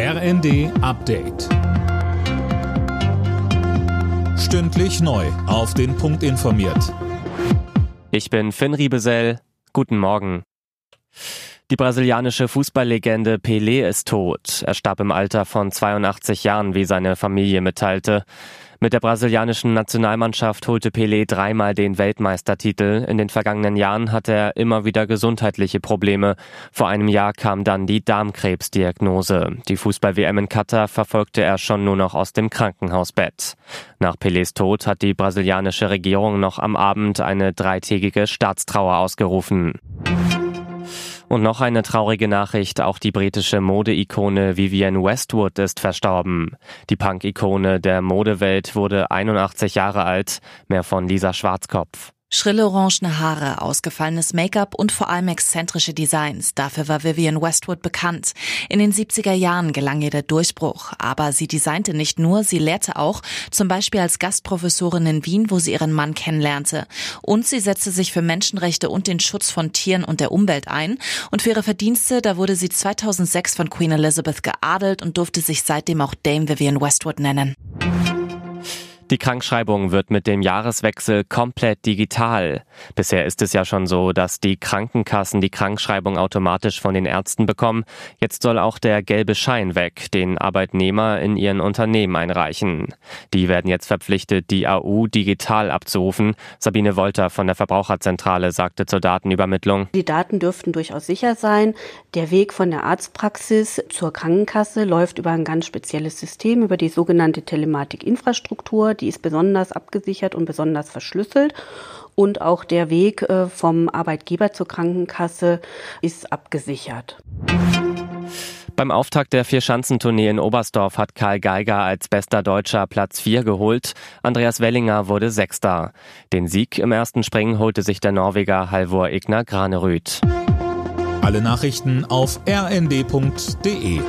RND Update. Stündlich neu. Auf den Punkt informiert. Ich bin Finn Riebesell. Guten Morgen. Die brasilianische Fußballlegende Pelé ist tot. Er starb im Alter von 82 Jahren, wie seine Familie mitteilte. Mit der brasilianischen Nationalmannschaft holte Pelé dreimal den Weltmeistertitel. In den vergangenen Jahren hatte er immer wieder gesundheitliche Probleme. Vor einem Jahr kam dann die Darmkrebsdiagnose. Die Fußball-WM in Katar verfolgte er schon nur noch aus dem Krankenhausbett. Nach Pelés Tod hat die brasilianische Regierung noch am Abend eine dreitägige Staatstrauer ausgerufen. Und noch eine traurige Nachricht, auch die britische Modeikone Vivienne Westwood ist verstorben. Die Punk-Ikone der Modewelt wurde 81 Jahre alt, mehr von Lisa Schwarzkopf. Schrille orangene Haare, ausgefallenes Make-up und vor allem exzentrische Designs. Dafür war Vivian Westwood bekannt. In den 70er Jahren gelang ihr der Durchbruch. Aber sie designte nicht nur, sie lehrte auch, zum Beispiel als Gastprofessorin in Wien, wo sie ihren Mann kennenlernte. Und sie setzte sich für Menschenrechte und den Schutz von Tieren und der Umwelt ein. Und für ihre Verdienste, da wurde sie 2006 von Queen Elizabeth geadelt und durfte sich seitdem auch Dame Vivian Westwood nennen. Die Krankschreibung wird mit dem Jahreswechsel komplett digital. Bisher ist es ja schon so, dass die Krankenkassen die Krankschreibung automatisch von den Ärzten bekommen. Jetzt soll auch der gelbe Schein weg, den Arbeitnehmer in ihren Unternehmen einreichen. Die werden jetzt verpflichtet, die AU digital abzurufen. Sabine Wolter von der Verbraucherzentrale sagte zur Datenübermittlung. Die Daten dürften durchaus sicher sein. Der Weg von der Arztpraxis zur Krankenkasse läuft über ein ganz spezielles System, über die sogenannte Telematikinfrastruktur die ist besonders abgesichert und besonders verschlüsselt. Und auch der Weg äh, vom Arbeitgeber zur Krankenkasse ist abgesichert. Beim Auftakt der Vierschanzentournee in Oberstdorf hat Karl Geiger als bester Deutscher Platz 4 geholt. Andreas Wellinger wurde Sechster. Den Sieg im ersten Springen holte sich der Norweger Halvor Ignar Granerüth. Alle Nachrichten auf rnd.de